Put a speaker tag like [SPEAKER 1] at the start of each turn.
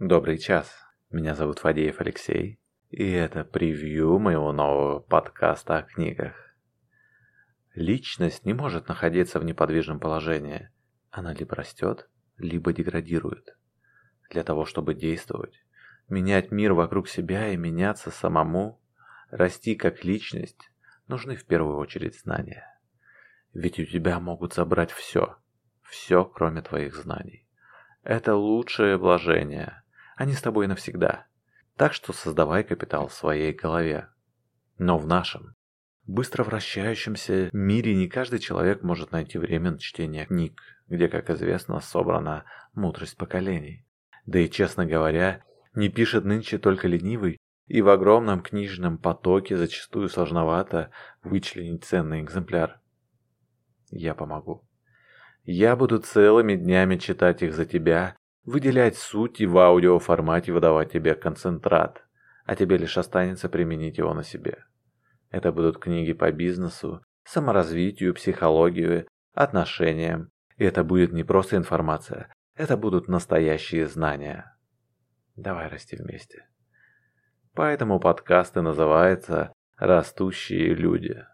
[SPEAKER 1] Добрый час. Меня зовут Фадеев Алексей, и это превью моего нового подкаста о книгах. Личность не может находиться в неподвижном положении. Она либо растет, либо деградирует. Для того, чтобы действовать, менять мир вокруг себя и меняться самому, расти как личность, нужны в первую очередь знания. Ведь у тебя могут забрать все, все, кроме твоих знаний. Это лучшее вложение – они с тобой навсегда. Так что создавай капитал в своей голове. Но в нашем, быстро вращающемся мире не каждый человек может найти время на чтение книг, где, как известно, собрана мудрость поколений. Да и, честно говоря, не пишет нынче только ленивый, и в огромном книжном потоке зачастую сложновато вычленить ценный экземпляр. Я помогу. Я буду целыми днями читать их за тебя выделять суть и в аудиоформате выдавать тебе концентрат, а тебе лишь останется применить его на себе. Это будут книги по бизнесу, саморазвитию, психологии, отношениям. И это будет не просто информация, это будут настоящие знания. Давай расти вместе. Поэтому подкасты называются «Растущие люди».